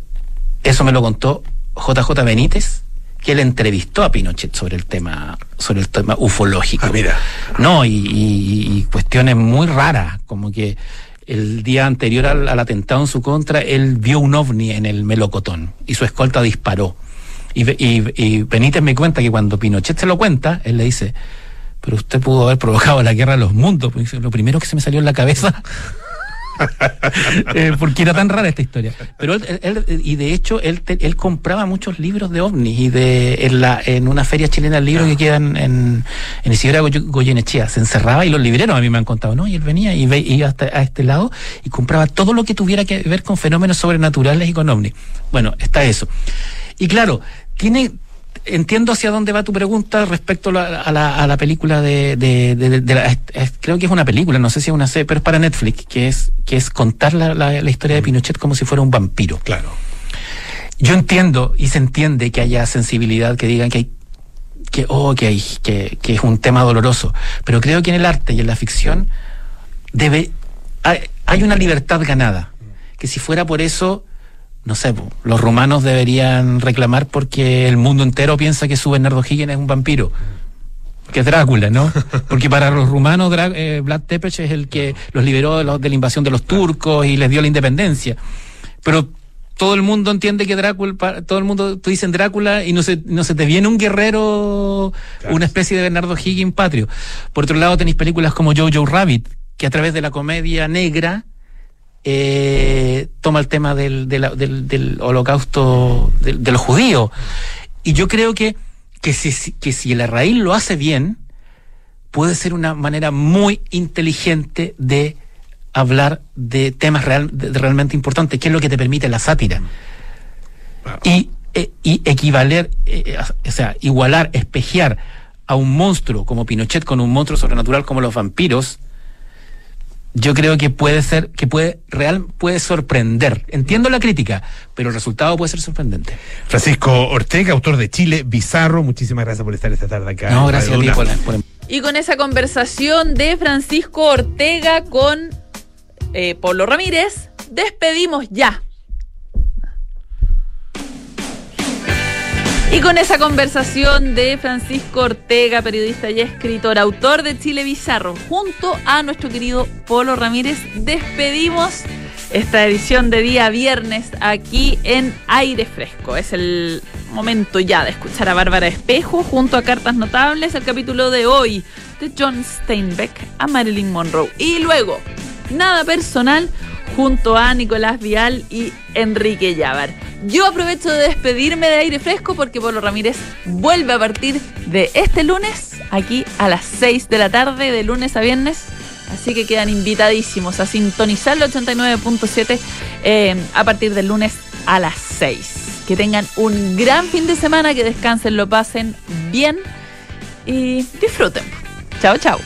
eso me lo contó JJ Benítez, que él entrevistó a Pinochet sobre el tema sobre el tema ufológico. mira. No, y, y- y cuestiones muy raras, como que el día anterior al, atentado en su contra, él vio un ovni en el melocotón y su escolta disparó. Y, y- Benítez me cuenta que cuando Pinochet se lo cuenta, él le dice, pero usted pudo haber provocado la guerra de los mundos. Lo primero que se me salió en la cabeza eh, porque era tan rara esta historia. Pero él, y de hecho, él, él compraba muchos libros de ovnis y de en, una feria chilena de libros que quedan en, en Isidora Goy- Goyenechea. Se encerraba y los libreros a mí me han contado, ¿no? Y él venía y ve- iba hasta a este lado y compraba todo lo que tuviera que ver con fenómenos sobrenaturales y con ovnis. Bueno, está eso. Y claro, tiene entiendo hacia dónde va tu pregunta respecto a la, a la, a la película de, de, de- de la- es- creo que es una película, no sé si es una serie, pero es para Netflix, que es, que es contar la, la- la historia de Pinochet como si fuera un vampiro. Claro. Yo entiendo y se entiende que haya sensibilidad, que digan que hay que, oh, que, hay, que, que es un tema doloroso, pero creo que en el arte y en la ficción debe hay, hay una libertad ganada, que si fuera por eso no sé, po, los rumanos deberían reclamar porque el mundo entero piensa que su Bernardo Higgins es un vampiro. Que es Drácula, ¿no? Porque para los rumanos Drá- eh, Vlad Tepes es el que los liberó de, los- de la invasión de los turcos y les dio la independencia. Pero todo el mundo entiende que Drácula, todo el mundo, tú dicen Drácula y no se, no se te viene un guerrero, una especie de Bernardo Higgins patrio. Por otro lado tenéis películas como Jojo Rabbit, que a través de la comedia negra eh, toma el tema del, de la- del, del holocausto de, de los judíos. Y yo creo que, que, si, que si el raíz lo hace bien, puede ser una manera muy inteligente de hablar de temas real- de- de realmente importantes, que es lo que te permite la sátira. Y, eh, y equivaler, eh, o sea, igualar, espejear a un monstruo como Pinochet con un monstruo sobrenatural como los vampiros, yo creo que puede ser, que puede, real, puede sorprender. Entiendo la crítica, pero el resultado puede ser sorprendente. Francisco Ortega, autor de Chile Bizarro, muchísimas gracias por estar esta tarde acá. No, gracias a ti por, por Y con esa conversación de Francisco Ortega con eh, Pablo Ramírez, despedimos ya. Y con esa conversación de Francisco Ortega, periodista y escritor, autor de Chile Bizarro, junto a nuestro querido Polo Ramírez, despedimos esta edición de día viernes aquí en Aire Fresco. Es el momento ya de escuchar a Bárbara Espejo junto a Cartas Notables, el capítulo de hoy de John Steinbeck a Marilyn Monroe. Y luego, nada personal junto a Nicolás Vial y Enrique Llávar. Yo aprovecho de despedirme de aire fresco porque Polo Ramírez vuelve a partir de este lunes aquí a las 6 de la tarde, de lunes a viernes. Así que quedan invitadísimos a sintonizar el 89.7 eh, a partir del lunes a las 6. Que tengan un gran fin de semana, que descansen, lo pasen bien y disfruten. Chao, chao.